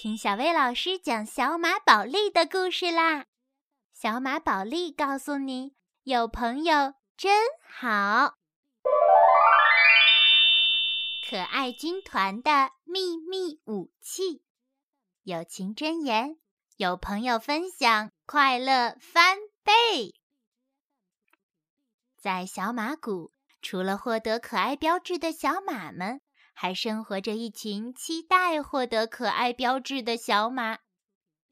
听小薇老师讲小马宝莉的故事啦！小马宝莉告诉你，有朋友真好。可爱军团的秘密武器，友情箴言：有朋友分享，快乐翻倍。在小马谷，除了获得可爱标志的小马们。还生活着一群期待获得可爱标志的小马。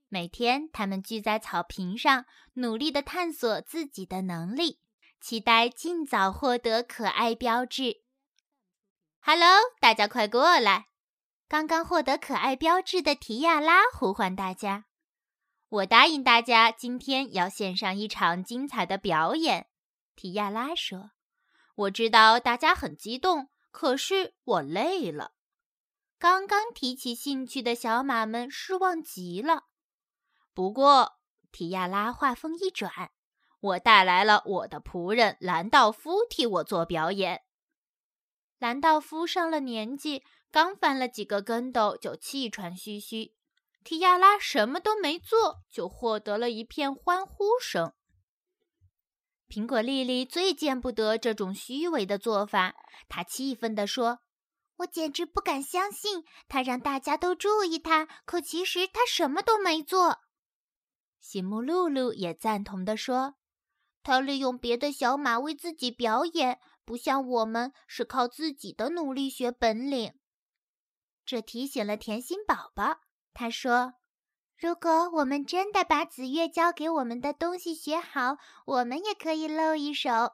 每天，他们聚在草坪上，努力地探索自己的能力，期待尽早获得可爱标志。Hello，大家快过来！刚刚获得可爱标志的提亚拉呼唤大家：“我答应大家，今天要献上一场精彩的表演。”提亚拉说：“我知道大家很激动。”可是我累了。刚刚提起兴趣的小马们失望极了。不过，提亚拉话锋一转：“我带来了我的仆人兰道夫替我做表演。”兰道夫上了年纪，刚翻了几个跟斗就气喘吁吁。提亚拉什么都没做，就获得了一片欢呼声。苹果丽丽最见不得这种虚伪的做法，她气愤地说：“我简直不敢相信，他让大家都注意他，可其实他什么都没做。”西木露露也赞同地说：“他利用别的小马为自己表演，不像我们是靠自己的努力学本领。”这提醒了甜心宝宝，他说。如果我们真的把紫月教给我们的东西学好，我们也可以露一手。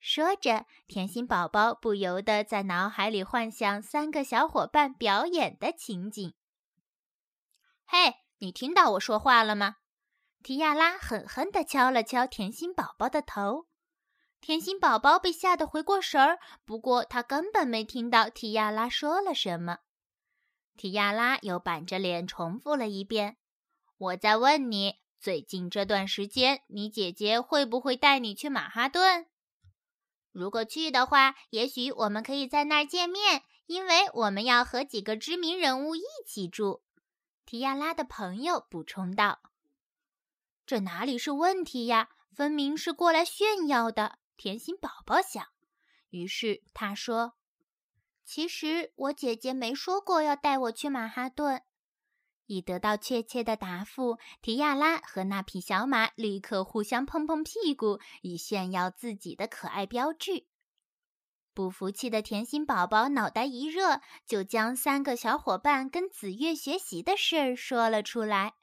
说着，甜心宝宝不由得在脑海里幻想三个小伙伴表演的情景。嘿，你听到我说话了吗？提亚拉狠狠地敲了敲甜心宝宝的头。甜心宝宝被吓得回过神儿，不过他根本没听到提亚拉说了什么。提亚拉又板着脸重复了一遍：“我在问你，最近这段时间，你姐姐会不会带你去马哈顿？如果去的话，也许我们可以在那儿见面，因为我们要和几个知名人物一起住。”提亚拉的朋友补充道：“这哪里是问题呀？分明是过来炫耀的。”甜心宝宝想，于是他说。其实我姐姐没说过要带我去马哈顿。一得到确切的答复，提亚拉和那匹小马立刻互相碰碰屁股，以炫耀自己的可爱标志。不服气的甜心宝宝脑袋一热，就将三个小伙伴跟紫月学习的事儿说了出来。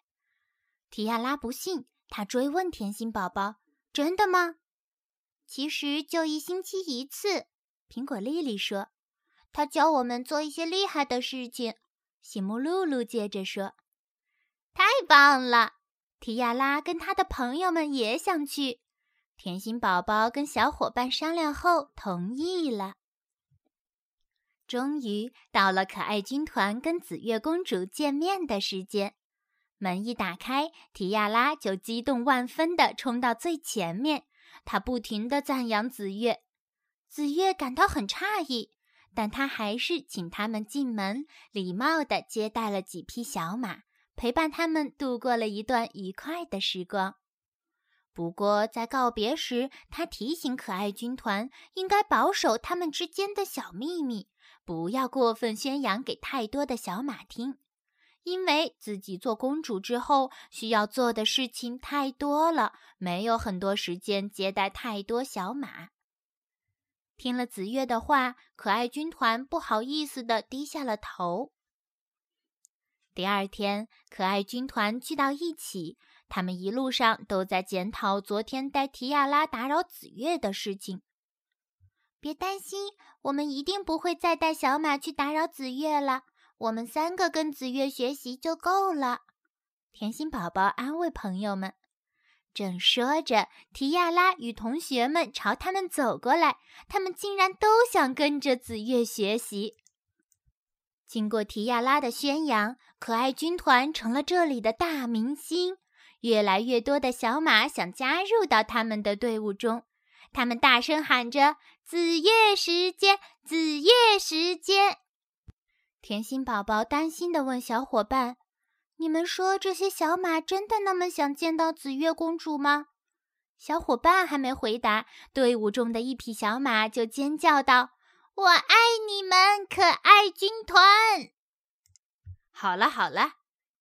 提亚拉不信，他追问甜心宝宝：“真的吗？”“其实就一星期一次。”苹果丽丽说。他教我们做一些厉害的事情，喜木露露接着说：“太棒了！”提亚拉跟他的朋友们也想去。甜心宝宝跟小伙伴商量后同意了。终于到了可爱军团跟紫月公主见面的时间，门一打开，提亚拉就激动万分地冲到最前面，他不停地赞扬紫月。紫月感到很诧异。但他还是请他们进门，礼貌地接待了几匹小马，陪伴他们度过了一段愉快的时光。不过，在告别时，他提醒可爱军团应该保守他们之间的小秘密，不要过分宣扬给太多的小马听，因为自己做公主之后需要做的事情太多了，没有很多时间接待太多小马。听了紫月的话，可爱军团不好意思地低下了头。第二天，可爱军团聚到一起，他们一路上都在检讨昨天带提亚拉打扰紫月的事情。别担心，我们一定不会再带小马去打扰紫月了。我们三个跟紫月学习就够了。甜心宝宝安慰朋友们。正说着，提亚拉与同学们朝他们走过来，他们竟然都想跟着紫月学习。经过提亚拉的宣扬，可爱军团成了这里的大明星。越来越多的小马想加入到他们的队伍中，他们大声喊着：“紫月时间，紫月时间！”甜心宝宝担心地问小伙伴：“你们说这些小马真的那么想见到紫月公主吗？小伙伴还没回答，队伍中的一匹小马就尖叫道：“我爱你们，可爱军团！”好了好了，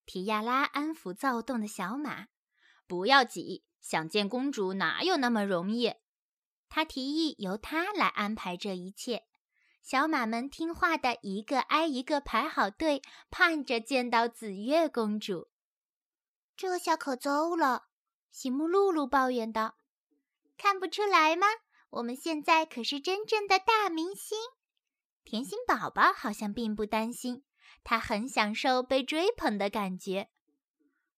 提亚拉安抚躁动的小马：“不要急，想见公主哪有那么容易？”他提议由他来安排这一切。小马们听话的一个挨一个排好队，盼着见到紫月公主。这下可糟了，喜木露露抱怨道：“看不出来吗？我们现在可是真正的大明星。”甜心宝宝好像并不担心，他很享受被追捧的感觉。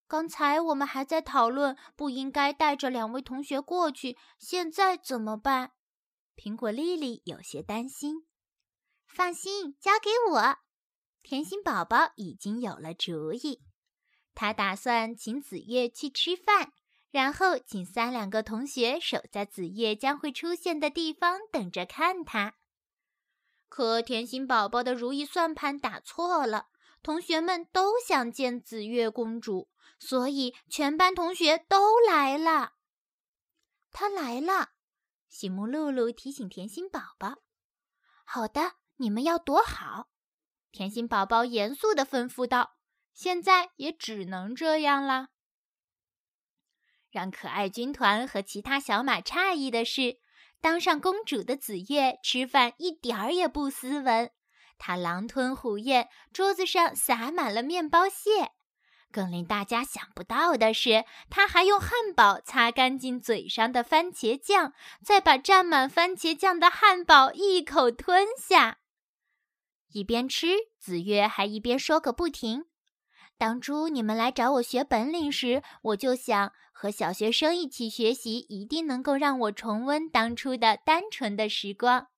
刚才我们还在讨论不应该带着两位同学过去，现在怎么办？苹果丽丽有些担心。放心，交给我。甜心宝宝已经有了主意，他打算请子月去吃饭，然后请三两个同学守在子月将会出现的地方等着看他。可甜心宝宝的如意算盘打错了，同学们都想见紫月公主，所以全班同学都来了。他来了，喜木露露提醒甜心宝宝：“好的。”你们要躲好，甜心宝宝严肃地吩咐道：“现在也只能这样了。”让可爱军团和其他小马诧异的是，当上公主的紫月吃饭一点儿也不斯文，她狼吞虎咽，桌子上撒满了面包屑。更令大家想不到的是，他还用汉堡擦干净嘴上的番茄酱，再把沾满番茄酱的汉堡一口吞下。一边吃，紫月还一边说个不停。当初你们来找我学本领时，我就想和小学生一起学习，一定能够让我重温当初的单纯的时光。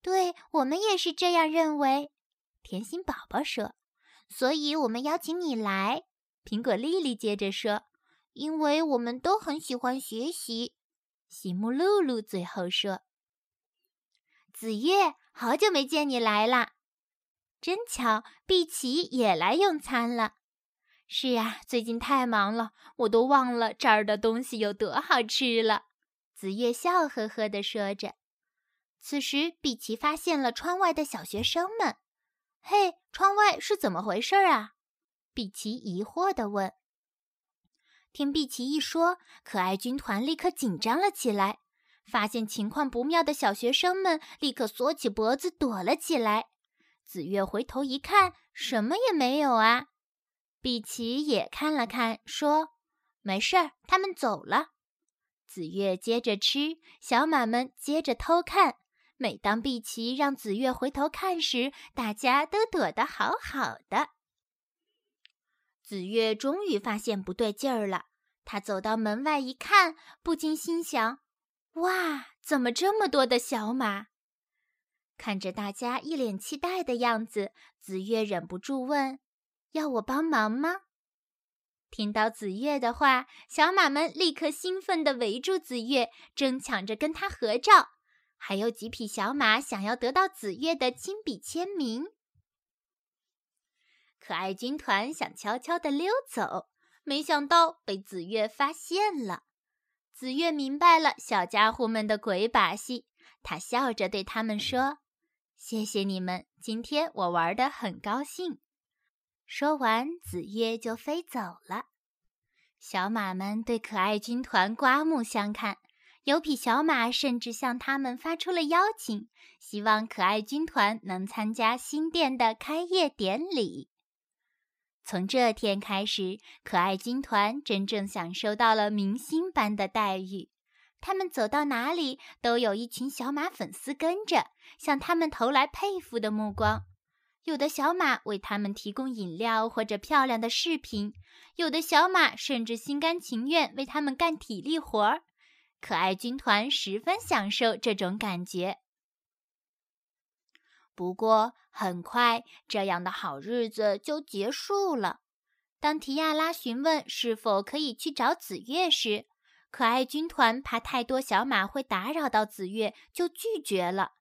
对我们也是这样认为。甜心宝宝说：“所以我们邀请你来。”苹果丽丽接着说：“因为我们都很喜欢学习。”喜木露露最后说：“紫月，好久没见你来了。”真巧，碧琪也来用餐了。是呀，最近太忙了，我都忘了这儿的东西有多好吃了。紫月笑呵呵地说着。此时，碧琪发现了窗外的小学生们。“嘿，窗外是怎么回事啊？”碧琪疑惑地问。听碧琪一说，可爱军团立刻紧张了起来。发现情况不妙的小学生们立刻缩起脖子躲了起来。紫月回头一看，什么也没有啊。碧琪也看了看，说：“没事儿，他们走了。”紫月接着吃，小马们接着偷看。每当碧琪让紫月回头看时，大家都躲得好好的。紫月终于发现不对劲儿了，他走到门外一看，不禁心想：“哇，怎么这么多的小马？”看着大家一脸期待的样子，紫月忍不住问：“要我帮忙吗？”听到紫月的话，小马们立刻兴奋地围住紫月，争抢着跟她合照。还有几匹小马想要得到紫月的亲笔签名。可爱军团想悄悄地溜走，没想到被紫月发现了。紫月明白了小家伙们的鬼把戏，他笑着对他们说。谢谢你们，今天我玩的很高兴。说完，紫月就飞走了。小马们对可爱军团刮目相看，有匹小马甚至向他们发出了邀请，希望可爱军团能参加新店的开业典礼。从这天开始，可爱军团真正享受到了明星般的待遇。他们走到哪里，都有一群小马粉丝跟着，向他们投来佩服的目光。有的小马为他们提供饮料或者漂亮的饰品，有的小马甚至心甘情愿为他们干体力活儿。可爱军团十分享受这种感觉。不过，很快这样的好日子就结束了。当提亚拉询问是否可以去找紫月时，可爱军团怕太多小马会打扰到紫月，就拒绝了。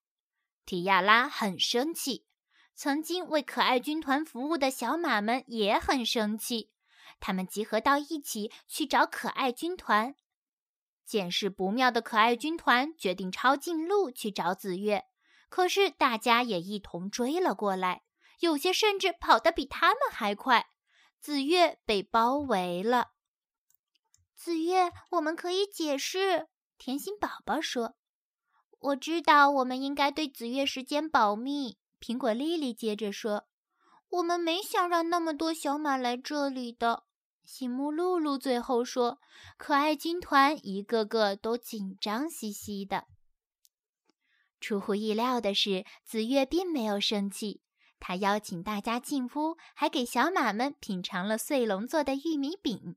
提亚拉很生气，曾经为可爱军团服务的小马们也很生气。他们集合到一起去找可爱军团。见势不妙的可爱军团决定抄近路去找紫月，可是大家也一同追了过来，有些甚至跑得比他们还快。紫月被包围了。紫月，我们可以解释。甜心宝宝说：“我知道，我们应该对紫月时间保密。”苹果丽丽接着说：“我们没想让那么多小马来这里的。”西木露露最后说：“可爱军团一个个都紧张兮兮的。”出乎意料的是，紫月并没有生气。他邀请大家进屋，还给小马们品尝了碎龙做的玉米饼。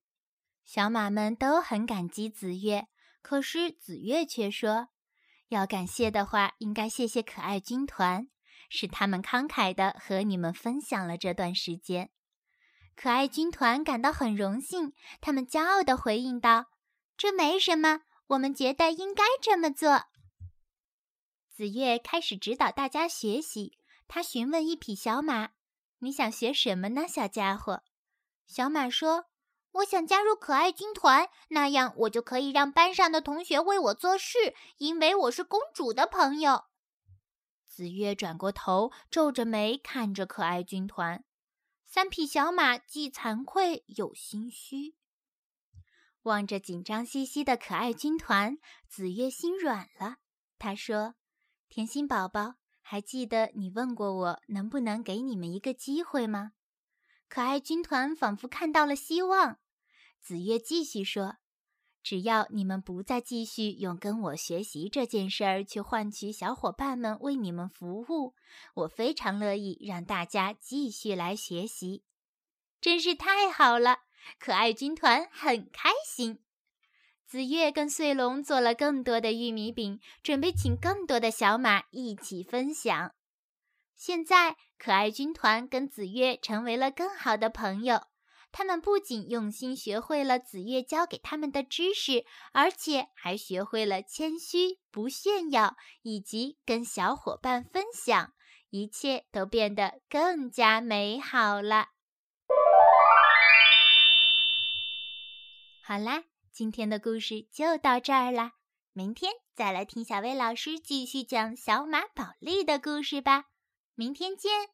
小马们都很感激紫月，可是紫月却说：“要感谢的话，应该谢谢可爱军团，是他们慷慨的和你们分享了这段时间。”可爱军团感到很荣幸，他们骄傲地回应道：“这没什么，我们觉得应该这么做。”紫月开始指导大家学习。他询问一匹小马：“你想学什么呢，小家伙？”小马说：“我想加入可爱军团，那样我就可以让班上的同学为我做事，因为我是公主的朋友。”紫月转过头，皱着眉看着可爱军团。三匹小马既惭愧又心虚，望着紧张兮兮的可爱军团，紫月心软了。他说：“甜心宝宝。”还记得你问过我能不能给你们一个机会吗？可爱军团仿佛看到了希望。子月继续说：“只要你们不再继续用跟我学习这件事儿去换取小伙伴们为你们服务，我非常乐意让大家继续来学习。”真是太好了！可爱军团很开心。子月跟穗龙做了更多的玉米饼，准备请更多的小马一起分享。现在，可爱军团跟子月成为了更好的朋友。他们不仅用心学会了紫月教给他们的知识，而且还学会了谦虚、不炫耀以及跟小伙伴分享。一切都变得更加美好了。好啦。今天的故事就到这儿啦，明天再来听小薇老师继续讲小马宝莉的故事吧。明天见。